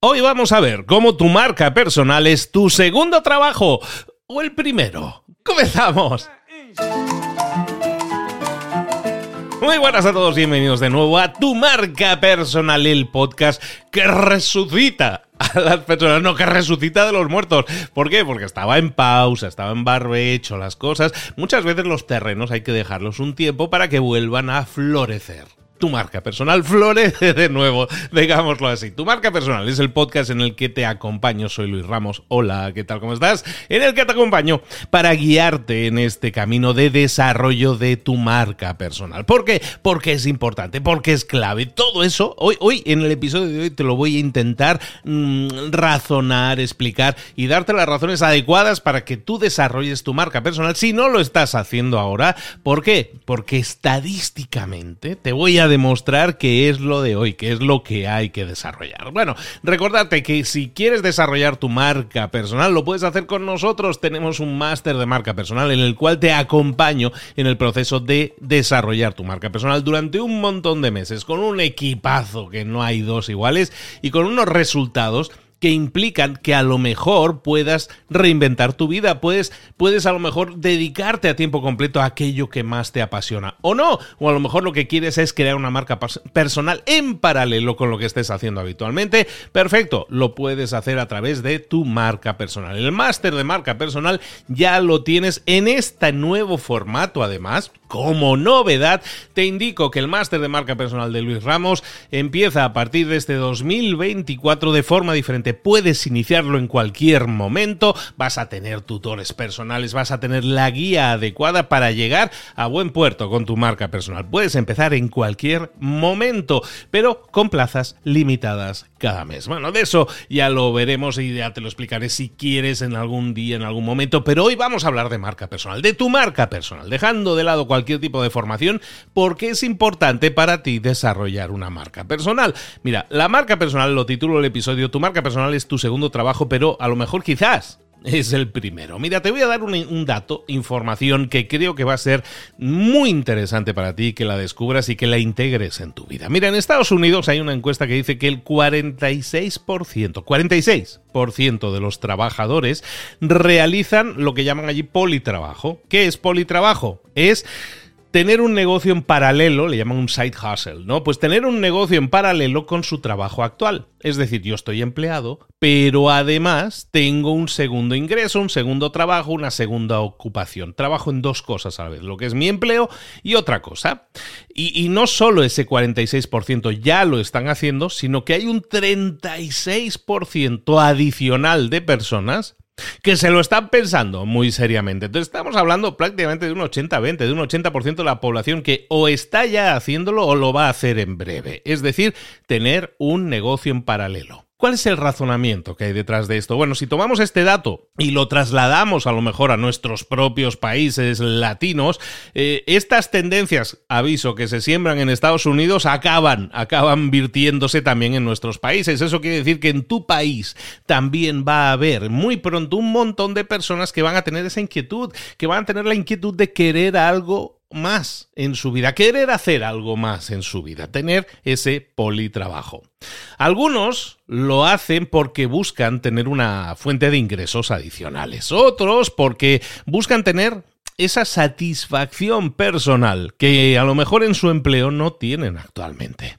Hoy vamos a ver cómo tu marca personal es tu segundo trabajo o el primero. ¡Comenzamos! Muy buenas a todos, bienvenidos de nuevo a Tu Marca Personal, el podcast que resucita a las personas, no que resucita de los muertos. ¿Por qué? Porque estaba en pausa, estaba en barbecho, las cosas. Muchas veces los terrenos hay que dejarlos un tiempo para que vuelvan a florecer tu marca personal florece de nuevo, digámoslo así. Tu marca personal es el podcast en el que te acompaño. Soy Luis Ramos. Hola, ¿qué tal? ¿Cómo estás? En el que te acompaño para guiarte en este camino de desarrollo de tu marca personal. ¿Por qué? Porque es importante, porque es clave. Todo eso, hoy, hoy en el episodio de hoy te lo voy a intentar mm, razonar, explicar y darte las razones adecuadas para que tú desarrolles tu marca personal si no lo estás haciendo ahora. ¿Por qué? Porque estadísticamente te voy a demostrar qué es lo de hoy, qué es lo que hay que desarrollar. Bueno, recordarte que si quieres desarrollar tu marca personal, lo puedes hacer con nosotros. Tenemos un máster de marca personal en el cual te acompaño en el proceso de desarrollar tu marca personal durante un montón de meses, con un equipazo que no hay dos iguales y con unos resultados que implican que a lo mejor puedas reinventar tu vida, puedes, puedes a lo mejor dedicarte a tiempo completo a aquello que más te apasiona o no, o a lo mejor lo que quieres es crear una marca personal en paralelo con lo que estés haciendo habitualmente. Perfecto, lo puedes hacer a través de tu marca personal. El máster de marca personal ya lo tienes en este nuevo formato además como novedad, te indico que el máster de marca personal de Luis Ramos empieza a partir de este 2024 de forma diferente. Puedes iniciarlo en cualquier momento, vas a tener tutores personales, vas a tener la guía adecuada para llegar a buen puerto con tu marca personal. Puedes empezar en cualquier momento, pero con plazas limitadas cada mes. Bueno, de eso ya lo veremos y ya te lo explicaré si quieres en algún día, en algún momento, pero hoy vamos a hablar de marca personal, de tu marca personal, dejando de lado cualquier tipo de formación porque es importante para ti desarrollar una marca personal. Mira, la marca personal, lo titulo el episodio, tu marca personal es tu segundo trabajo, pero a lo mejor quizás es el primero. Mira, te voy a dar un, dato, información que creo que va a ser muy interesante para ti, que la descubras y que la integres en tu vida. Mira, en Estados Unidos hay una encuesta que dice que el 46%, 46% de los trabajadores realizan lo que llaman allí politrabajo. ¿Qué es politrabajo? Es tener un negocio en paralelo, le llaman un side hustle, ¿no? Pues tener un negocio en paralelo con su trabajo actual. Es decir, yo estoy empleado, pero además tengo un segundo ingreso, un segundo trabajo, una segunda ocupación. Trabajo en dos cosas a la vez, lo que es mi empleo y otra cosa. Y, no solo ese 46% ya lo están haciendo, sino que hay un 36% adicional de personas que se lo están pensando muy seriamente. Entonces estamos hablando prácticamente de un 80-20, de un 80% de la población que o está ya haciéndolo o lo va a hacer en breve. Es decir, tener un negocio en paralelo. ¿Cuál es el razonamiento que hay detrás de esto? Bueno, si tomamos este dato y lo trasladamos a lo mejor a nuestros propios países latinos, eh, estas tendencias, aviso, que se siembran en Estados Unidos acaban, acaban virtiéndose también en nuestros países. Eso quiere decir que en tu país también va a haber muy pronto un montón de personas que van a tener esa inquietud, que van a tener la inquietud de querer algo más en su vida, querer hacer algo más en su vida, tener ese politrabajo. Algunos lo hacen porque buscan tener una fuente de ingresos adicionales, otros porque buscan tener esa satisfacción personal que a lo mejor en su empleo no tienen actualmente.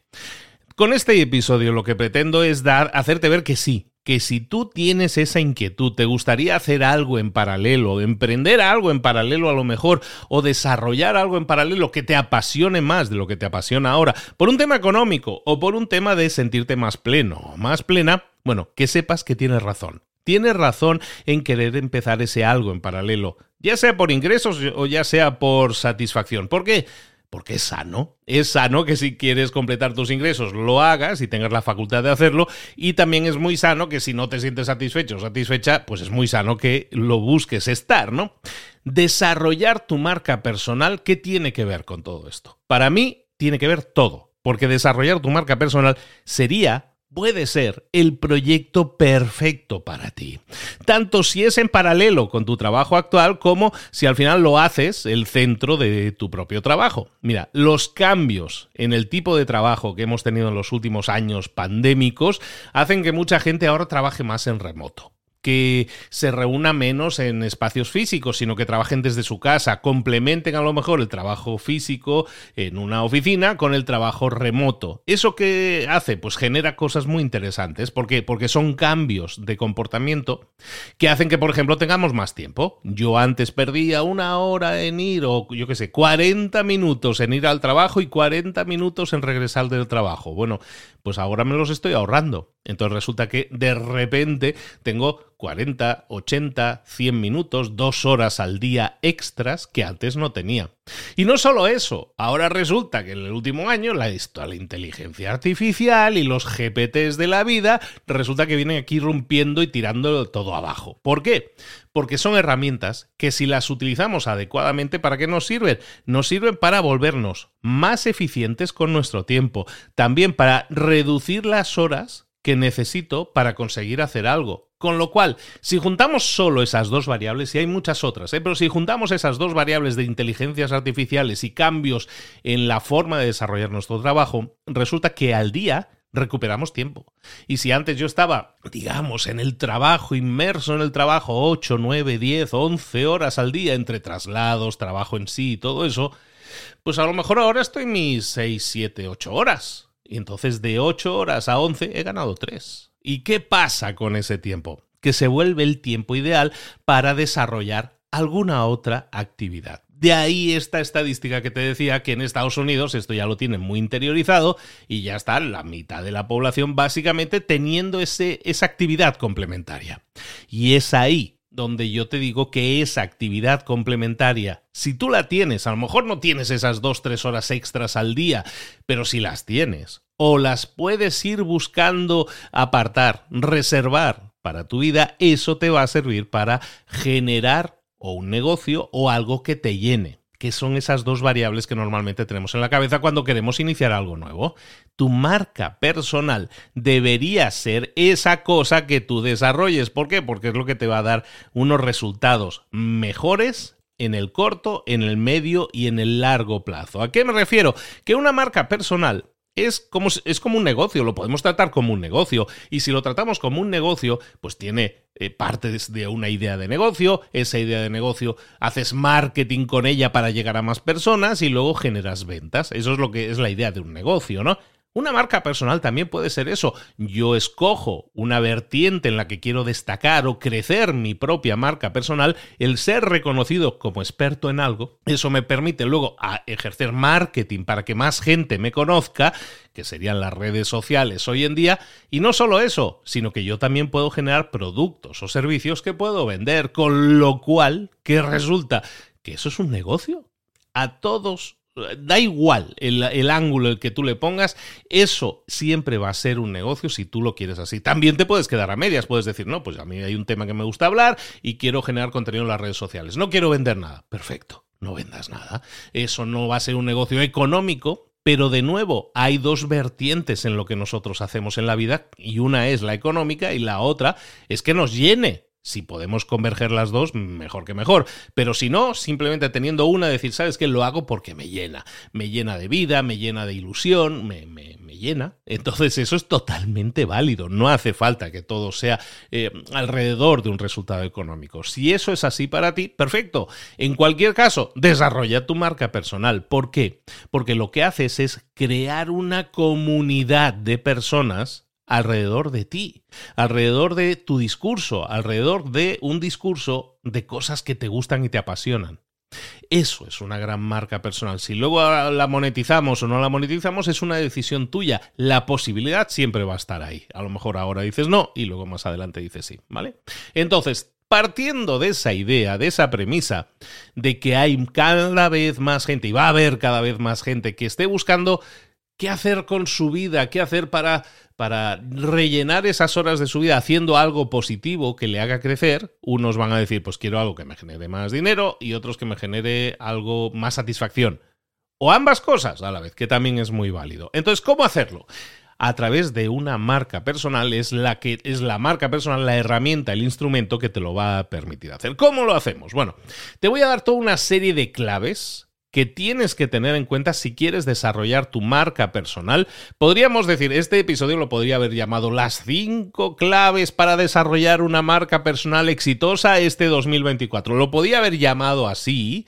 Con este episodio lo que pretendo es dar, hacerte ver que sí, que si tú tienes esa inquietud, te gustaría hacer algo en paralelo, emprender algo en paralelo a lo mejor, o desarrollar algo en paralelo que te apasione más de lo que te apasiona ahora, por un tema económico o por un tema de sentirte más pleno, más plena, bueno, que sepas que tienes razón. Tienes razón en querer empezar ese algo en paralelo, ya sea por ingresos o ya sea por satisfacción. ¿Por qué? Porque es sano. Es sano que si quieres completar tus ingresos lo hagas y tengas la facultad de hacerlo. Y también es muy sano que si no te sientes satisfecho o satisfecha, pues es muy sano que lo busques estar, ¿no? Desarrollar tu marca personal, ¿qué tiene que ver con todo esto? Para mí, tiene que ver todo. Porque desarrollar tu marca personal sería puede ser el proyecto perfecto para ti. Tanto si es en paralelo con tu trabajo actual como si al final lo haces el centro de tu propio trabajo. Mira, los cambios en el tipo de trabajo que hemos tenido en los últimos años pandémicos hacen que mucha gente ahora trabaje más en remoto que se reúna menos en espacios físicos, sino que trabajen desde su casa, complementen a lo mejor el trabajo físico en una oficina con el trabajo remoto. ¿Eso qué hace? Pues genera cosas muy interesantes. ¿Por qué? Porque son cambios de comportamiento que hacen que, por ejemplo, tengamos más tiempo. Yo antes perdía una hora en ir, o yo qué sé, 40 minutos en ir al trabajo y 40 minutos en regresar del trabajo. Bueno, pues ahora me los estoy ahorrando. Entonces resulta que de repente tengo 40, 80, 100 minutos, dos horas al día extras que antes no tenía. Y no solo eso, ahora resulta que en el último año la, la inteligencia artificial y los GPTs de la vida resulta que vienen aquí rompiendo y tirando todo abajo. ¿Por qué? Porque son herramientas que si las utilizamos adecuadamente, ¿para qué nos sirven? Nos sirven para volvernos más eficientes con nuestro tiempo, también para reducir las horas que necesito para conseguir hacer algo. Con lo cual, si juntamos solo esas dos variables, y hay muchas otras, ¿eh? pero si juntamos esas dos variables de inteligencias artificiales y cambios en la forma de desarrollar nuestro trabajo, resulta que al día recuperamos tiempo. Y si antes yo estaba, digamos, en el trabajo, inmerso en el trabajo, 8, 9, 10, 11 horas al día, entre traslados, trabajo en sí y todo eso, pues a lo mejor ahora estoy mis 6, 7, 8 horas. Y entonces de 8 horas a 11 he ganado 3. ¿Y qué pasa con ese tiempo? Que se vuelve el tiempo ideal para desarrollar alguna otra actividad. De ahí esta estadística que te decía que en Estados Unidos esto ya lo tienen muy interiorizado y ya está la mitad de la población básicamente teniendo ese, esa actividad complementaria. Y es ahí donde yo te digo que esa actividad complementaria, si tú la tienes, a lo mejor no tienes esas dos, tres horas extras al día, pero si las tienes, o las puedes ir buscando apartar, reservar para tu vida, eso te va a servir para generar o un negocio o algo que te llene que son esas dos variables que normalmente tenemos en la cabeza cuando queremos iniciar algo nuevo. Tu marca personal debería ser esa cosa que tú desarrolles. ¿Por qué? Porque es lo que te va a dar unos resultados mejores en el corto, en el medio y en el largo plazo. ¿A qué me refiero? Que una marca personal es como, es como un negocio, lo podemos tratar como un negocio. Y si lo tratamos como un negocio, pues tiene eh, parte de una idea de negocio, esa idea de negocio haces marketing con ella para llegar a más personas y luego generas ventas. Eso es lo que es la idea de un negocio, ¿no? Una marca personal también puede ser eso. Yo escojo una vertiente en la que quiero destacar o crecer mi propia marca personal, el ser reconocido como experto en algo, eso me permite luego ejercer marketing para que más gente me conozca, que serían las redes sociales hoy en día, y no solo eso, sino que yo también puedo generar productos o servicios que puedo vender, con lo cual, ¿qué resulta? Que eso es un negocio. A todos da igual el, ángulo el que tú le pongas, eso siempre va a ser un negocio si tú lo quieres así. También te puedes quedar a medias, puedes decir, no, pues a mí hay un tema que me gusta hablar y quiero generar contenido en las redes sociales. No quiero vender nada. Perfecto, no vendas nada. Eso no va a ser un negocio económico, pero de nuevo, hay dos vertientes en lo que nosotros hacemos en la vida y una es la económica y la otra es que nos llene si podemos converger las dos, mejor que mejor. Pero si no, simplemente teniendo una, decir, ¿sabes qué? Lo hago porque me llena. Me llena de vida, me llena de ilusión, me, me, me llena. Entonces eso es totalmente válido. No hace falta que todo sea eh, alrededor de un resultado económico. Si eso es así para ti, perfecto. En cualquier caso, desarrolla tu marca personal. ¿Por qué? Porque lo que haces es crear una comunidad de personas alrededor de ti, alrededor de tu discurso, alrededor de un discurso de cosas que te gustan y te apasionan. Eso es una gran marca personal. Si luego la monetizamos o no la monetizamos es una decisión tuya. La posibilidad siempre va a estar ahí. A lo mejor ahora dices no y luego más adelante dices sí, ¿vale? Entonces, partiendo de esa idea, de esa premisa, de que hay cada vez más gente y va a haber cada vez más gente que esté buscando qué hacer con su vida, qué hacer para, para rellenar esas horas de su vida haciendo algo positivo que le haga crecer, unos van a decir, pues quiero algo que me genere más dinero y otros que me genere algo más satisfacción. O ambas cosas a la vez, que también es muy válido. Entonces, ¿cómo hacerlo? a través de una marca personal es la que es la marca personal, la herramienta, el instrumento que te lo va a permitir hacer. ¿Cómo lo hacemos? Bueno, te voy a dar toda una serie de claves que tienes que tener en cuenta si quieres desarrollar tu marca personal. Podríamos decir, este episodio lo podría haber llamado las 5 claves para desarrollar una marca personal exitosa este 2024. Lo podía haber llamado así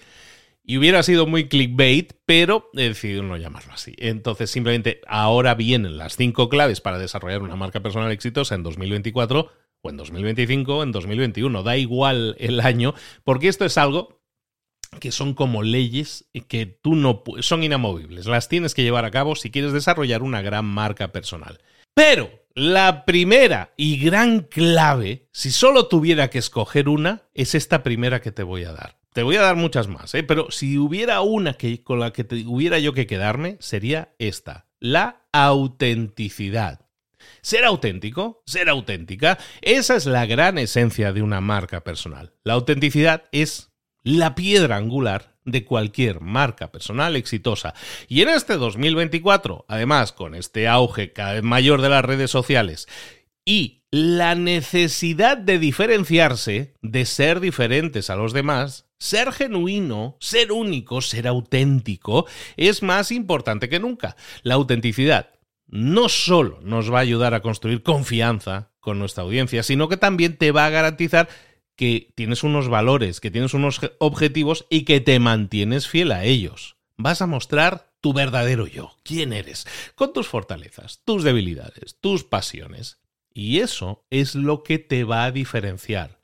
y hubiera sido muy clickbait, pero he decidido no llamarlo así. Entonces simplemente ahora vienen las 5 claves para desarrollar una marca personal exitosa en 2024 o en 2025 o en 2021. Da igual el año, porque esto es algo que son como leyes que tú no son inamovibles, las tienes que llevar a cabo si quieres desarrollar una gran marca personal. Pero la primera y gran clave, si solo tuviera que escoger una, es esta primera que te voy a dar. Te voy a dar muchas más, ¿eh? pero si hubiera una que, con la que hubiera yo que quedarme, sería esta, la autenticidad. Ser auténtico, ser auténtica, esa es la gran esencia de una marca personal. La autenticidad es la piedra angular de cualquier marca personal exitosa. Y en este 2024, además con este auge cada vez mayor de las redes sociales y la necesidad de diferenciarse, de ser diferentes a los demás, ser genuino, ser único, ser auténtico, es más importante que nunca. La autenticidad no solo nos va a ayudar a construir confianza con nuestra audiencia, sino que también te va a garantizar que tienes unos valores, que tienes unos objetivos y que te mantienes fiel a ellos. Vas a mostrar tu verdadero yo, quién eres, con tus fortalezas, tus debilidades, tus pasiones. Y eso es lo que te va a diferenciar.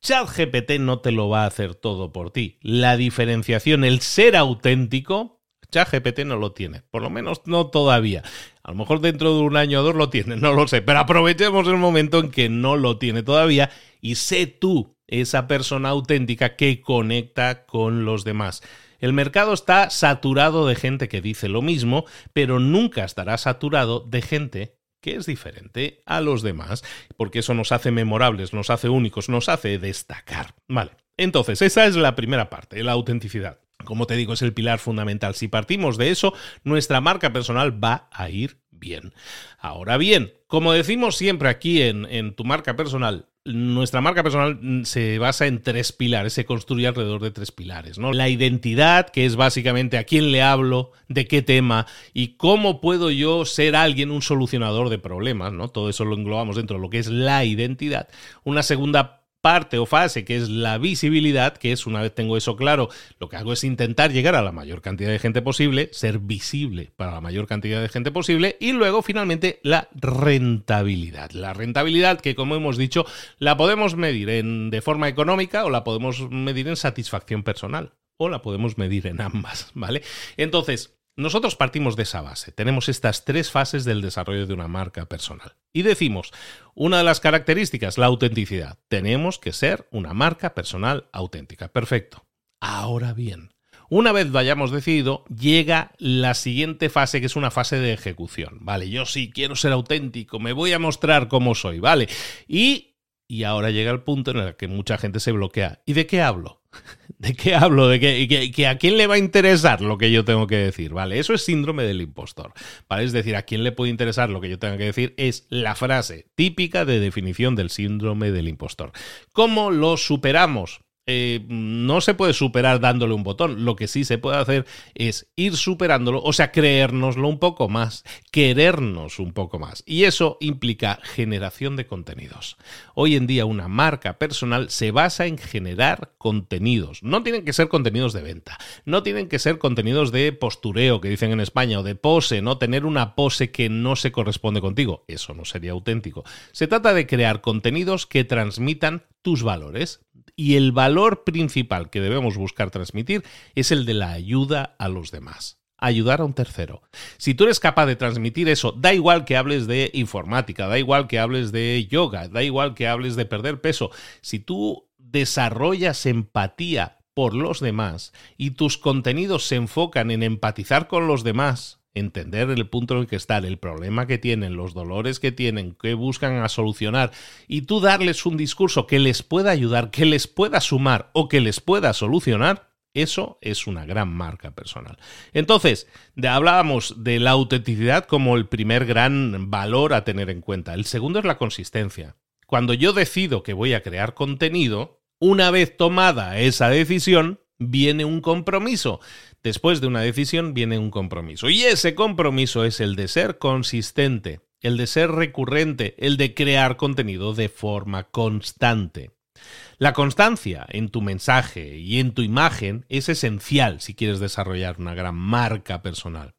ChatGPT no te lo va a hacer todo por ti. La diferenciación, el ser auténtico, ChatGPT no lo tiene, por lo menos no todavía. A lo mejor dentro de un año o dos lo tiene, no lo sé, pero aprovechemos el momento en que no lo tiene todavía y sé tú esa persona auténtica que conecta con los demás. El mercado está saturado de gente que dice lo mismo, pero nunca estará saturado de gente que es diferente a los demás, porque eso nos hace memorables, nos hace únicos, nos hace destacar. Vale, entonces esa es la primera parte, la autenticidad. Como te digo, es el pilar fundamental. Si partimos de eso, nuestra marca personal va a ir bien. Ahora bien, como decimos siempre aquí en, en tu marca personal, nuestra marca personal mm, se basa en tres pilares, se construye alrededor de tres pilares, ¿no? La identidad, que es básicamente a quién le hablo, de qué tema y cómo puedo yo ser alguien, un solucionador de problemas, ¿no? Todo eso lo englobamos dentro de lo que es la identidad. Una segunda parte o fase, que es la visibilidad, que es una vez tengo eso claro, lo que hago es intentar llegar a la mayor cantidad de gente posible, ser visible para la mayor cantidad de gente posible, y luego finalmente la rentabilidad. La rentabilidad que, como hemos dicho, la podemos medir en, de forma económica o la podemos medir en satisfacción personal o la podemos medir en ambas, ¿vale? Entonces, nosotros partimos de esa base, tenemos estas tres fases del desarrollo de una marca personal. Y decimos, una de las características, la autenticidad. Tenemos que ser una marca personal auténtica. Perfecto. Ahora bien, una vez lo hayamos decidido, llega la siguiente fase, que es una fase de ejecución. Vale, yo sí quiero ser auténtico, me voy a mostrar cómo soy, ¿vale? Y, y ahora llega el punto en el que mucha gente se bloquea. ¿Y de qué hablo? ¿De qué hablo? ¿De qué, a quién le va a interesar lo que yo tengo que decir? ¿Vale? Eso es síndrome del impostor. ¿Vale? Es decir, a quién le puede interesar lo que yo tenga que decir es la frase típica de definición del síndrome del impostor. ¿Cómo lo superamos? Eh, no se puede superar dándole un botón. Lo que sí se puede hacer es ir superándolo, o sea, creérnoslo un poco más, querernos un poco más. Y eso implica generación de contenidos. Hoy en día una marca personal se basa en generar contenidos. No tienen que ser contenidos de venta, no tienen que ser contenidos de postureo, que dicen en España, o de pose, no tener una pose que no se corresponde contigo. Eso no sería auténtico. Se trata de crear contenidos que transmitan tus valores y el valor principal que debemos buscar transmitir es el de la ayuda a los demás ayudar a un tercero. Si tú eres capaz de transmitir eso, da igual que hables de informática, da igual que hables de yoga, da igual que hables de perder peso, si tú desarrollas empatía por los demás y tus contenidos se enfocan en empatizar con los demás, entender el punto en el que están, el problema que tienen, los dolores que tienen, que buscan a solucionar, y tú darles un discurso que les pueda ayudar, que les pueda sumar o que les pueda solucionar, Eso es una gran marca personal. Entonces, hablábamos de la autenticidad como el primer gran valor a tener en cuenta. El segundo es la consistencia. Cuando yo decido que voy a crear contenido, una vez tomada esa decisión, viene un compromiso. Después de una decisión viene un compromiso. Y ese compromiso es el de ser consistente, el de ser recurrente, el de crear contenido de forma constante. La constancia en tu mensaje y en tu imagen es esencial si quieres desarrollar una gran marca personal.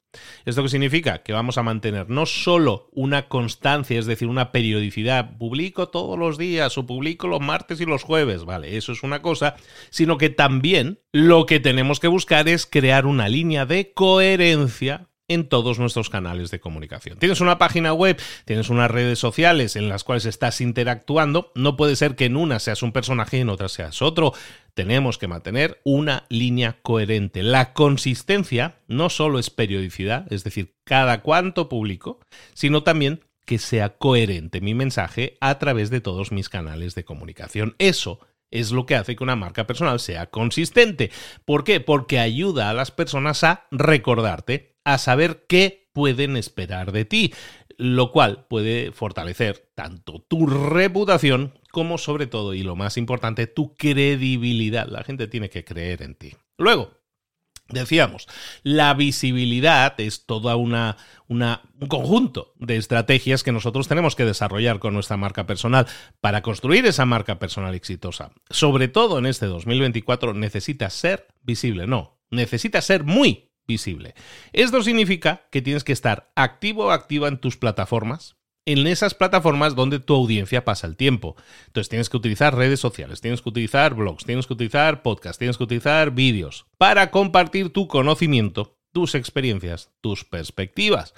¿Esto qué significa? Que vamos a mantener no solo una constancia, es decir, una periodicidad, publico todos los días o publico los martes y los jueves, vale, eso es una cosa, sino que también lo que tenemos que buscar es crear una línea de coherencia en todos nuestros canales de comunicación. Tienes una página web, tienes unas redes sociales en las cuales estás interactuando, no puede ser que en una seas un personaje y en otra seas otro. Tenemos que mantener una línea coherente. La consistencia no solo es periodicidad, es decir, cada cuánto publico, sino también que sea coherente mi mensaje a través de todos mis canales de comunicación. Eso es lo que hace que una marca personal sea consistente. ¿Por qué? Porque ayuda a las personas a recordarte a saber qué pueden esperar de ti, lo cual puede fortalecer tanto tu reputación como sobre todo, y lo más importante, tu credibilidad. La gente tiene que creer en ti. Luego, Decíamos, la visibilidad es toda una, un conjunto de estrategias que nosotros tenemos que desarrollar con nuestra marca personal para construir esa marca personal exitosa. Sobre todo en este 2024 necesita ser visible, no, necesita ser muy visible. Esto significa que tienes que estar activo o activa en tus plataformas, en esas plataformas donde tu audiencia pasa el tiempo. Entonces tienes que utilizar redes sociales, tienes que utilizar blogs, tienes que utilizar podcasts, tienes que utilizar vídeos para compartir tu conocimiento, tus experiencias, tus perspectivas.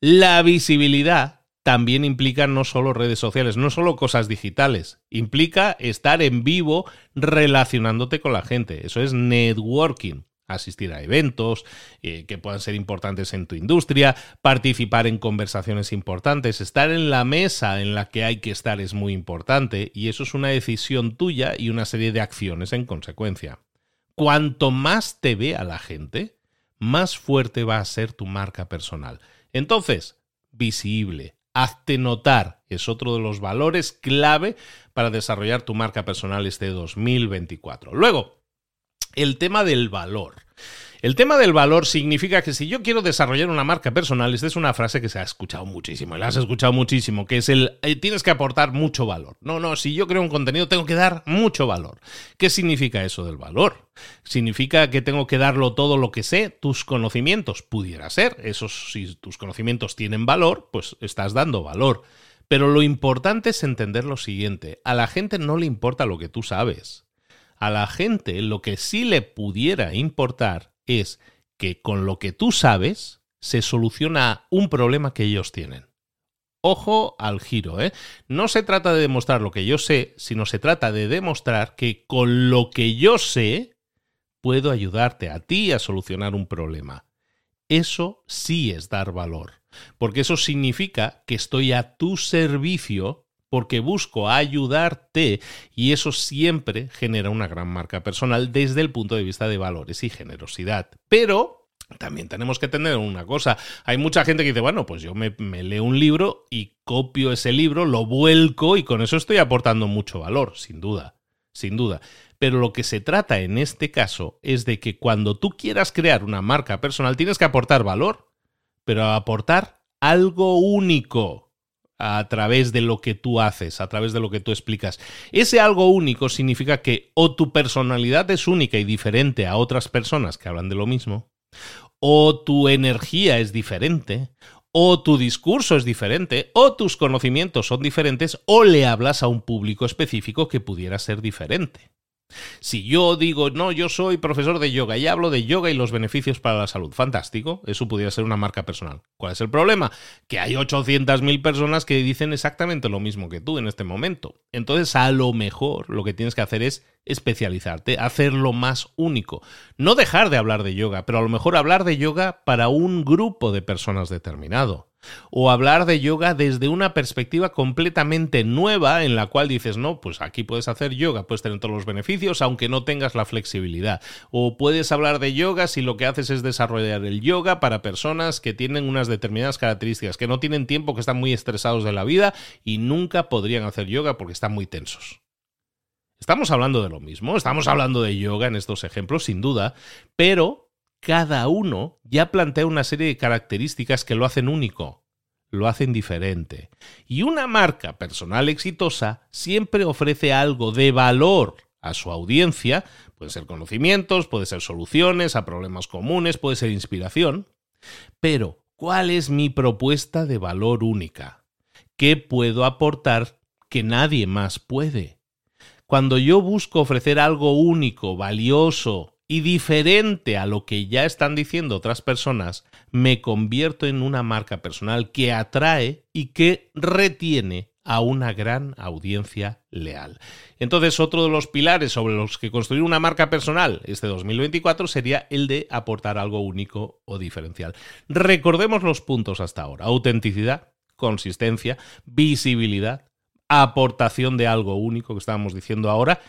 La visibilidad también implica no solo redes sociales, no solo cosas digitales, implica estar en vivo relacionándote con la gente. Eso es networking asistir a eventos eh, que puedan ser importantes en tu industria, participar en conversaciones importantes, estar en la mesa en la que hay que estar es muy importante y eso es una decisión tuya y una serie de acciones en consecuencia. Cuanto más te vea la gente, más fuerte va a ser tu marca personal. Entonces, visible, hazte notar, es otro de los valores clave para desarrollar tu marca personal este 2024. Luego, el tema del valor. El tema del valor significa que si yo quiero desarrollar una marca personal, esta es una frase que se ha escuchado muchísimo, la has escuchado muchísimo, que es el eh, tienes que aportar mucho valor. No, no, si yo creo un contenido tengo que dar mucho valor. ¿Qué significa eso del valor? ¿Significa que tengo que darlo todo lo que sé? Tus conocimientos, pudiera ser. Esos, si tus conocimientos tienen valor, pues estás dando valor. Pero lo importante es entender lo siguiente, a la gente no le importa lo que tú sabes a la gente lo que sí le pudiera importar es que con lo que tú sabes se soluciona un problema que ellos tienen. Ojo al giro, ¿eh? No se trata de demostrar lo que yo sé, sino se trata de demostrar que con lo que yo sé puedo ayudarte a ti a solucionar un problema. Eso sí es dar valor, porque eso significa que estoy a tu servicio porque busco ayudarte y eso siempre genera una gran marca personal desde el punto de vista de valores y generosidad. Pero también tenemos que tener una cosa. Hay mucha gente que dice, bueno, pues yo me, leo un libro y copio ese libro, lo vuelco y con eso estoy aportando mucho valor, sin duda, sin duda. Pero lo que se trata en este caso es de que cuando tú quieras crear una marca personal tienes que aportar valor, pero aportar algo único a través de lo que tú haces, a través de lo que tú explicas. Ese algo único significa que o tu personalidad es única y diferente a otras personas que hablan de lo mismo, o tu energía es diferente, o tu discurso es diferente, o tus conocimientos son diferentes, o le hablas a un público específico que pudiera ser diferente. Si yo digo, no, yo soy profesor de yoga y hablo de yoga y los beneficios para la salud, fantástico, eso pudiera ser una marca personal. ¿Cuál es el problema? Que hay 800.000 personas que dicen exactamente lo mismo que tú en este momento. Entonces, a lo mejor lo que tienes que hacer es especializarte, hacerlo más único. No dejar de hablar de yoga, pero a lo mejor hablar de yoga para un grupo de personas determinado. O hablar de yoga desde una perspectiva completamente nueva en la cual dices, no, pues aquí puedes hacer yoga, puedes tener todos los beneficios aunque no tengas la flexibilidad. O puedes hablar de yoga si lo que haces es desarrollar el yoga para personas que tienen unas determinadas características, que no tienen tiempo, que están muy estresados de la vida y nunca podrían hacer yoga porque están muy tensos. Estamos hablando de lo mismo, estamos hablando de yoga en estos ejemplos, sin duda, pero cada uno ya plantea una serie de características que lo hacen único, lo hacen diferente. Y una marca personal exitosa siempre ofrece algo de valor a su audiencia, puede ser conocimientos, puede ser soluciones a problemas comunes, puede ser inspiración. Pero, ¿cuál es mi propuesta de valor única? ¿Qué puedo aportar que nadie más puede? Cuando yo busco ofrecer algo único, valioso y diferente a lo que ya están diciendo otras personas, me convierto en una marca personal que atrae y que retiene a una gran audiencia leal. Entonces, otro de los pilares sobre los que construir una marca personal este 2024 sería el de aportar algo único o diferencial. Recordemos los puntos hasta ahora. Autenticidad, consistencia, visibilidad, aportación de algo único que estábamos diciendo ahora.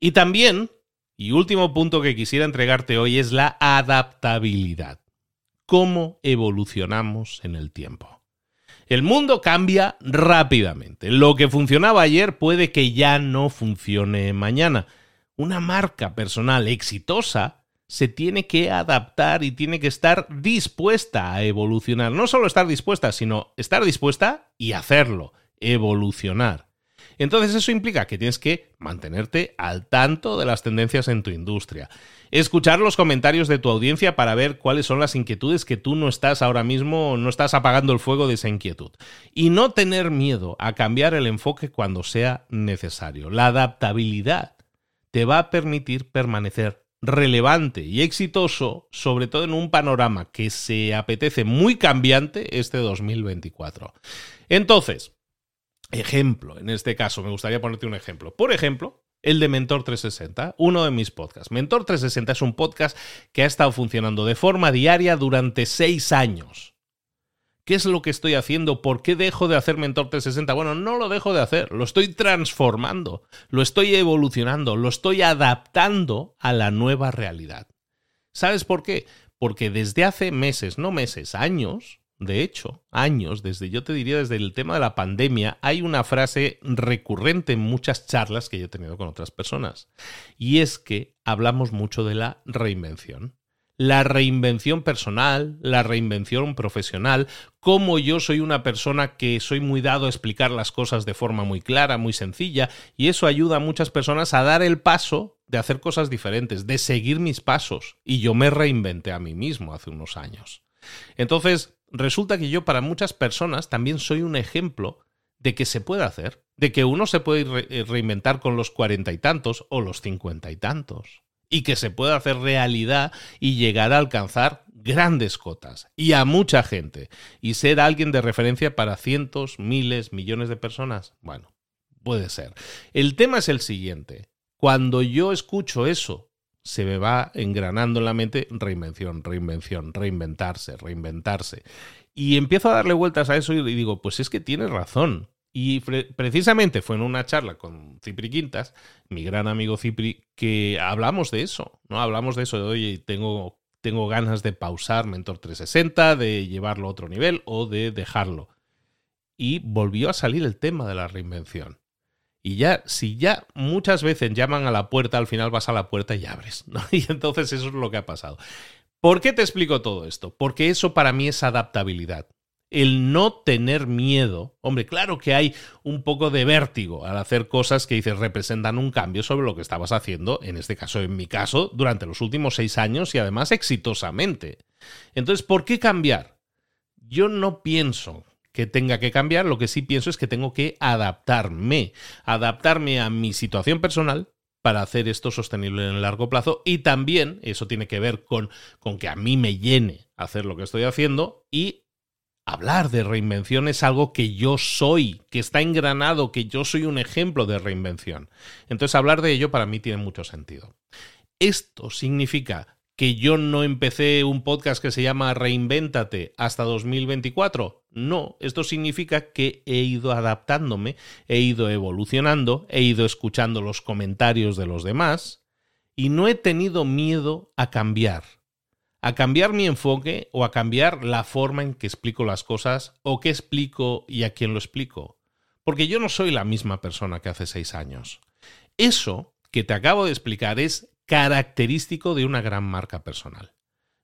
Y también, y último punto que quisiera entregarte hoy, es la adaptabilidad. ¿Cómo evolucionamos en el tiempo? El mundo cambia rápidamente. Lo que funcionaba ayer puede que ya no funcione mañana. Una marca personal exitosa se tiene que adaptar y tiene que estar dispuesta a evolucionar. No solo estar dispuesta, sino estar dispuesta y hacerlo evolucionar. Entonces eso implica que tienes que mantenerte al tanto de las tendencias en tu industria, escuchar los comentarios de tu audiencia para ver cuáles son las inquietudes que tú no estás ahora mismo, no estás apagando el fuego de esa inquietud, y no tener miedo a cambiar el enfoque cuando sea necesario. La adaptabilidad te va a permitir permanecer relevante y exitoso, sobre todo en un panorama que se apetece muy cambiante este 2024. Entonces, ejemplo, en este caso, me gustaría ponerte un ejemplo. Por ejemplo, el de Mentor 360, uno de mis podcasts. Mentor 360 es un podcast que ha estado funcionando de forma diaria durante seis años. ¿Qué es lo que estoy haciendo? ¿Por qué dejo de hacer Mentor 360? Bueno, no lo dejo de hacer, lo estoy transformando, lo estoy evolucionando, lo estoy adaptando a la nueva realidad. ¿Sabes por qué? Porque desde hace meses, no meses, años, de hecho, años, desde yo te diría desde el tema de la pandemia, hay una frase recurrente en muchas charlas que yo he tenido con otras personas. Y es que hablamos mucho de la reinvención. La reinvención personal, la reinvención profesional, como yo soy una persona que soy muy dado a explicar las cosas de forma muy clara, muy sencilla, y eso ayuda a muchas personas a dar el paso de hacer cosas diferentes, de seguir mis pasos. Y yo me reinventé a mí mismo hace unos años. Entonces, resulta que yo para muchas personas también soy un ejemplo de que se puede hacer, de que uno se puede eh, reinventar con los cuarenta y tantos o los cincuenta y tantos, y que se puede hacer realidad y llegar a alcanzar grandes cotas y a mucha gente, y ser alguien de referencia para cientos, miles, millones de personas. Bueno, puede ser. El tema es el siguiente. Cuando yo escucho eso se me va engranando en la mente reinvención, reinvención, reinventarse, reinventarse. Y empiezo a darle vueltas a eso y digo, pues es que tienes razón. Y precisamente fue en una charla con Cipri Quintas, mi gran amigo Cipri, que hablamos de eso, ¿no? Hablamos de eso de, oye, tengo, tengo ganas de pausar Mentor 360, de llevarlo a otro nivel o de dejarlo. Y volvió a salir el tema de la reinvención. Y ya, si ya muchas veces llaman a la puerta, al final vas a la puerta y abres. ¿no? Y entonces eso es lo que ha pasado. ¿Por qué te explico todo esto? Porque eso para mí es adaptabilidad. El no tener miedo. Hombre, claro que hay un poco de vértigo al hacer cosas que dices representan un cambio sobre lo que estabas haciendo, en este caso, en mi caso, durante los últimos seis años y además exitosamente. Entonces, ¿por qué cambiar? Yo no pienso que tenga que cambiar, lo que sí pienso es que tengo que adaptarme, adaptarme a mi situación personal para hacer esto sostenible en el largo plazo y también eso tiene que ver con, con que a mí me llene hacer lo que estoy haciendo y hablar de reinvención es algo que yo soy, que está engranado, que yo soy un ejemplo de reinvención. Entonces hablar de ello para mí tiene mucho sentido. Esto significa que yo no empecé un podcast que se llama Reinvéntate hasta 2024? No, esto significa que he ido adaptándome, he ido evolucionando, he ido escuchando los comentarios de los demás y no he tenido miedo a cambiar, a cambiar mi enfoque o a cambiar la forma en que explico las cosas o qué explico y a quién lo explico. Porque yo no soy la misma persona que hace seis años. Eso que te acabo de explicar es característico de una gran marca personal.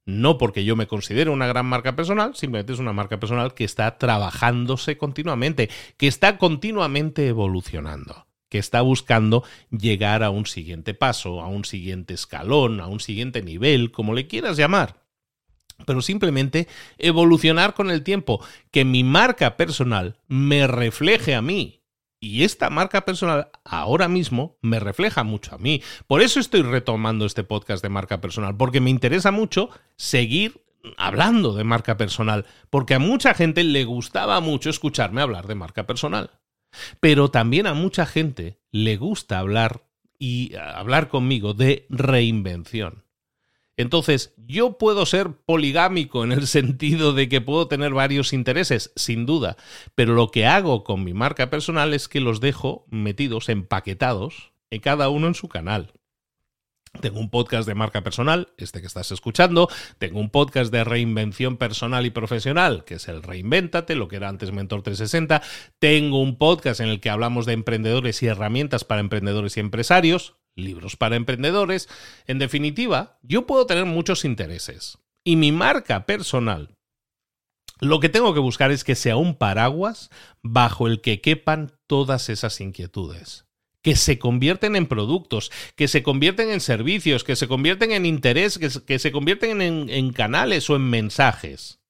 No porque yo me considere una gran marca personal, simplemente es una marca personal que está trabajándose continuamente, que está continuamente evolucionando, que está buscando llegar a un siguiente paso, a un siguiente escalón, a un siguiente nivel, como le quieras llamar. Pero simplemente evolucionar con el tiempo, que mi marca personal me refleje a mí, y esta marca personal ahora mismo me refleja mucho a mí. Por eso estoy retomando este podcast de marca personal, porque me interesa mucho seguir hablando de marca personal, porque a mucha gente le gustaba mucho escucharme hablar de marca personal. Pero también a mucha gente le gusta hablar y hablar conmigo de reinvención. Entonces, yo puedo ser poligámico en el sentido de que puedo tener varios intereses, sin duda, pero lo que hago con mi marca personal es que los dejo metidos, empaquetados, en cada uno en su canal. Tengo un podcast de marca personal, este que estás escuchando. Tengo un podcast de reinvención personal y profesional, que es el Reinvéntate, lo que era antes Mentor 360. Tengo un podcast en el que hablamos de emprendedores y herramientas para emprendedores y empresarios, libros para emprendedores. En definitiva, yo puedo tener muchos intereses. Y mi marca personal, lo que tengo que buscar es que sea un paraguas bajo el que quepan todas esas inquietudes que se convierten en productos, que se convierten en servicios, que se convierten en interés, que se, convierten en, en canales o en mensajes.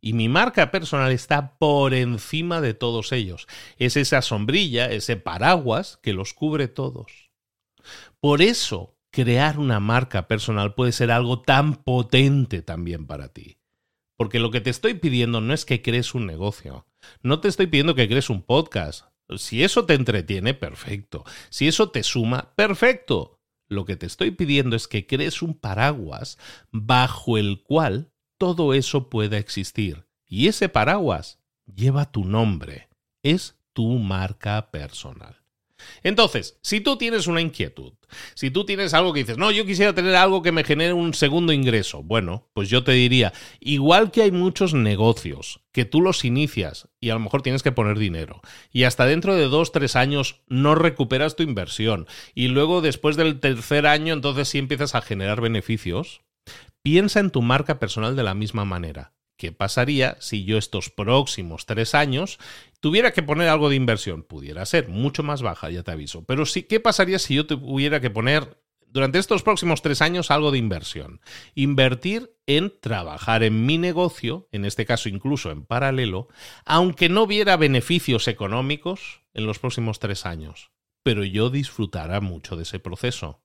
Y mi marca personal está por encima de todos ellos. Es esa sombrilla, ese paraguas que los cubre todos. Por eso, crear una marca personal puede ser algo tan potente también para ti. Porque lo que te estoy pidiendo no es que crees un negocio, no te estoy pidiendo que crees un podcast. Si eso te entretiene, perfecto. Si eso te suma, perfecto. Lo que te estoy pidiendo es que crees un paraguas bajo el cual todo eso pueda existir. Y ese paraguas lleva tu nombre. Es tu marca personal. Entonces, si tú tienes una inquietud, si tú tienes algo que dices, no, yo quisiera tener algo que me genere un segundo ingreso, bueno, pues yo te diría, igual que hay muchos negocios que tú los inicias y a lo mejor tienes que poner dinero y hasta dentro de dos, tres años no recuperas tu inversión y luego después del tercer año entonces sí empiezas a generar beneficios, piensa en tu marca personal de la misma manera. ¿Qué pasaría si yo estos próximos tres años tuviera que poner algo de inversión? Pudiera ser mucho más baja, ya te aviso. Pero sí, ¿qué pasaría si yo tuviera que poner durante estos próximos tres años algo de inversión? Invertir en trabajar en mi negocio, en este caso incluso en paralelo, aunque no viera beneficios económicos en los próximos tres años. Pero yo disfrutara mucho de ese proceso.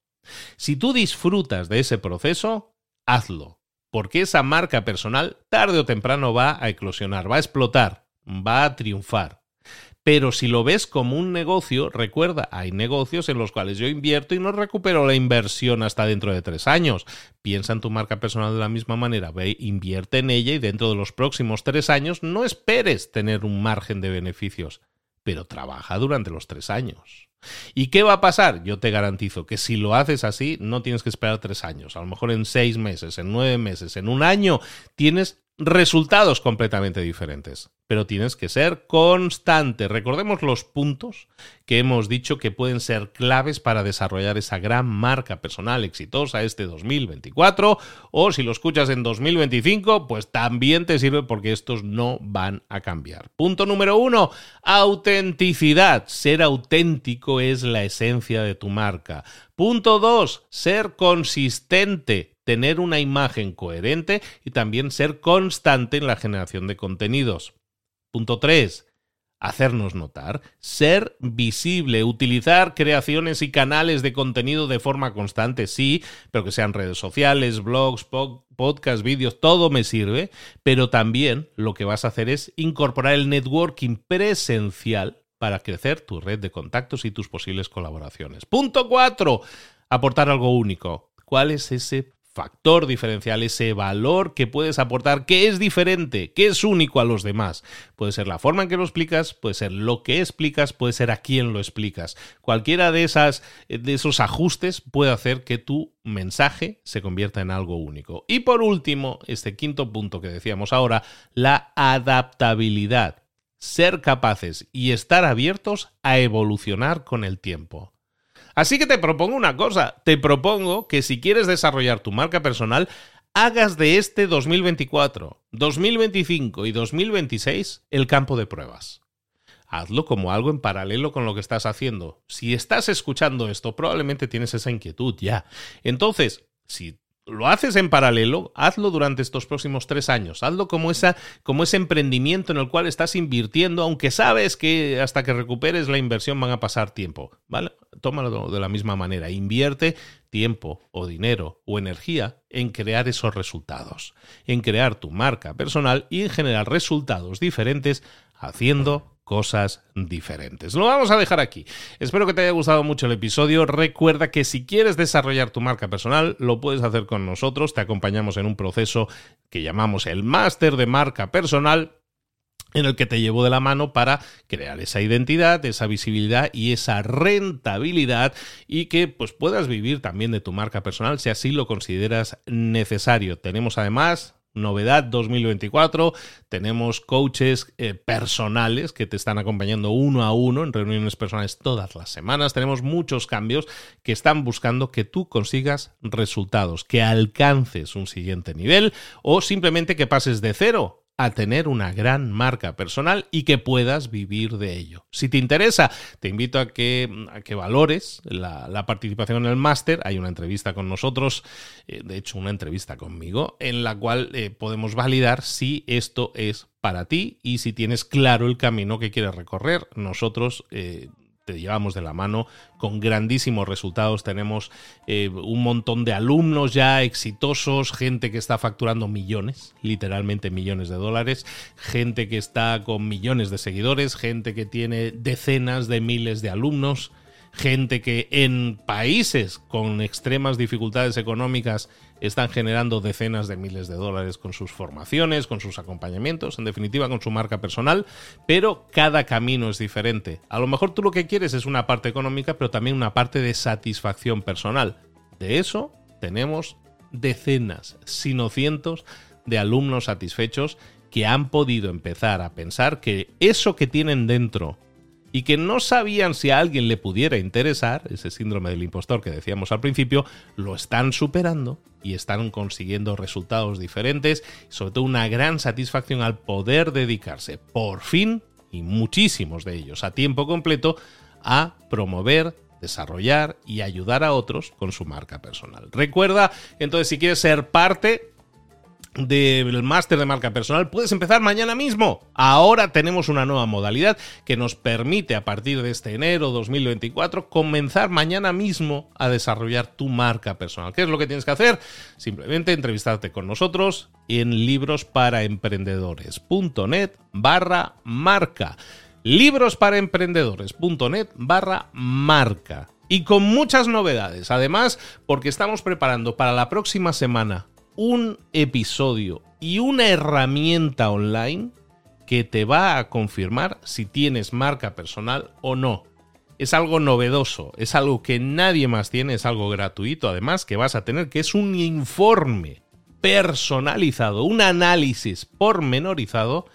Si tú disfrutas de ese proceso, hazlo porque esa marca personal tarde o temprano va a eclosionar, va a explotar, va a triunfar. Pero si lo ves como un negocio, recuerda, hay negocios en los cuales yo invierto y no recupero la inversión hasta dentro de tres años. Piensa en tu marca personal de la misma manera, ve, invierte en ella y dentro de los próximos tres años no esperes tener un margen de beneficios, pero trabaja durante los tres años. ¿Y qué va a pasar? Yo te garantizo que si lo haces así, no tienes que esperar tres años. A lo mejor en seis meses, en nueve meses, en un año, tienes resultados completamente diferentes. Pero tienes que ser constante. Recordemos los puntos que hemos dicho que pueden ser claves para desarrollar esa gran marca personal exitosa este 2024. O si lo escuchas en 2025, pues también te sirve porque estos no van a cambiar. Punto número uno, autenticidad. Ser auténtico es la esencia de tu marca. Punto dos, ser consistente tener una imagen coherente y también ser constante en la generación de contenidos. Punto 3. Hacernos notar, ser visible, utilizar creaciones y canales de contenido de forma constante, sí, pero que sean redes sociales, blogs, podcasts, vídeos, todo me sirve, pero también lo que vas a hacer es incorporar el networking presencial para crecer tu red de contactos y tus posibles colaboraciones. Punto 4. Aportar algo único. ¿Cuál es ese factor diferencial, ese valor que puedes aportar, que es diferente, que es único a los demás. Puede ser la forma en que lo explicas, puede ser lo que explicas, puede ser a quién lo explicas. Cualquiera de, esas, de esos ajustes puede hacer que tu mensaje se convierta en algo único. Y por último, este quinto punto que decíamos ahora, la adaptabilidad. Ser capaces y estar abiertos a evolucionar con el tiempo. Así que te propongo una cosa, te propongo que si quieres desarrollar tu marca personal, hagas de este 2024, 2025 y 2026 el campo de pruebas. Hazlo como algo en paralelo con lo que estás haciendo. Si estás escuchando esto, probablemente tienes esa inquietud ya. Entonces, si lo haces en paralelo, hazlo durante estos próximos tres años. Hazlo como, esa, como ese emprendimiento en el cual estás invirtiendo, aunque sabes que hasta que recuperes la inversión van a pasar tiempo. ¿vale? Tómalo de la misma manera. Invierte tiempo o dinero o energía en crear esos resultados, en crear tu marca personal y en generar resultados diferentes haciendo cosas diferentes. Lo vamos a dejar aquí. Espero que te haya gustado mucho el episodio. Recuerda que si quieres desarrollar tu marca personal, lo puedes hacer con nosotros. Te acompañamos en un proceso que llamamos el máster de marca personal en el que te llevo de la mano para crear esa identidad, esa visibilidad y esa rentabilidad y que pues puedas vivir también de tu marca personal si así lo consideras necesario. Tenemos además novedad 2024. Tenemos coaches eh, personales que te están acompañando uno a uno en reuniones personales todas las semanas. Tenemos muchos cambios que están buscando que tú consigas resultados, que alcances un siguiente nivel o simplemente que pases de cero a tener una gran marca personal y que puedas vivir de ello. Si te interesa, te invito a que, que valores la, participación en el máster. Hay una entrevista con nosotros, eh, de hecho una entrevista conmigo, en la cual eh, podemos validar si esto es para ti y si tienes claro el camino que quieres recorrer. Nosotros... Eh, te llevamos de la mano con grandísimos resultados. Tenemos eh, un montón de alumnos ya exitosos, gente que está facturando millones, literalmente millones de dólares, gente que está con millones de seguidores, gente que tiene decenas de miles de alumnos gente que en países con extremas dificultades económicas están generando decenas de miles de dólares con sus formaciones, con sus acompañamientos, en definitiva con su marca personal, pero cada camino es diferente. A lo mejor tú lo que quieres es una parte económica, pero también una parte de satisfacción personal. De eso tenemos decenas, sino cientos de alumnos satisfechos que han podido empezar a pensar que eso que tienen dentro y que no sabían si a alguien le pudiera interesar, ese síndrome del impostor que decíamos al principio, lo están superando y están consiguiendo resultados diferentes, sobre todo una gran satisfacción al poder dedicarse por fin, y muchísimos de ellos a tiempo completo, a promover desarrollar y ayudar a otros con su marca personal. Recuerda, entonces, si quieres ser parte del máster de marca personal puedes empezar mañana mismo. Ahora tenemos una nueva modalidad que nos permite a partir de este enero 2024 comenzar mañana mismo a desarrollar tu marca personal. ¿Qué es lo que tienes que hacer? Simplemente entrevistarte con nosotros en librosparaemprendedores.net barra marca. Librosparaemprendedores.net barra marca. Y con muchas novedades, además, porque estamos preparando para la próxima semana un episodio y una herramienta online que te va a confirmar si tienes marca personal o no. Es algo novedoso, es algo que nadie más tiene, es algo gratuito además que vas a tener, que es un informe personalizado, un análisis pormenorizado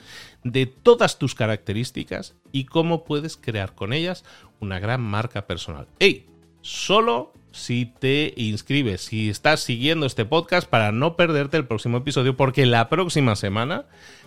de todas tus características y cómo puedes crear con ellas una gran marca personal. ¡Ey! Solo si te inscribes, si estás siguiendo este podcast para no perderte el próximo episodio, porque la próxima semana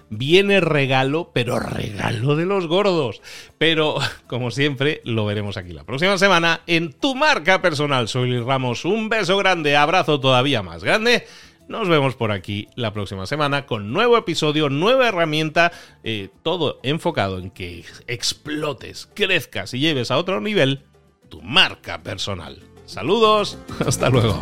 viene regalo, pero regalo de los gordos. Pero, como siempre, lo veremos aquí la próxima semana en tu marca personal. Soy Luis Ramos, un beso grande, abrazo todavía más grande. Nos vemos por aquí la próxima semana con nuevo episodio, nueva herramienta, eh, todo enfocado en que explotes, crezcas y lleves a otro nivel tu marca personal. Saludos, hasta luego.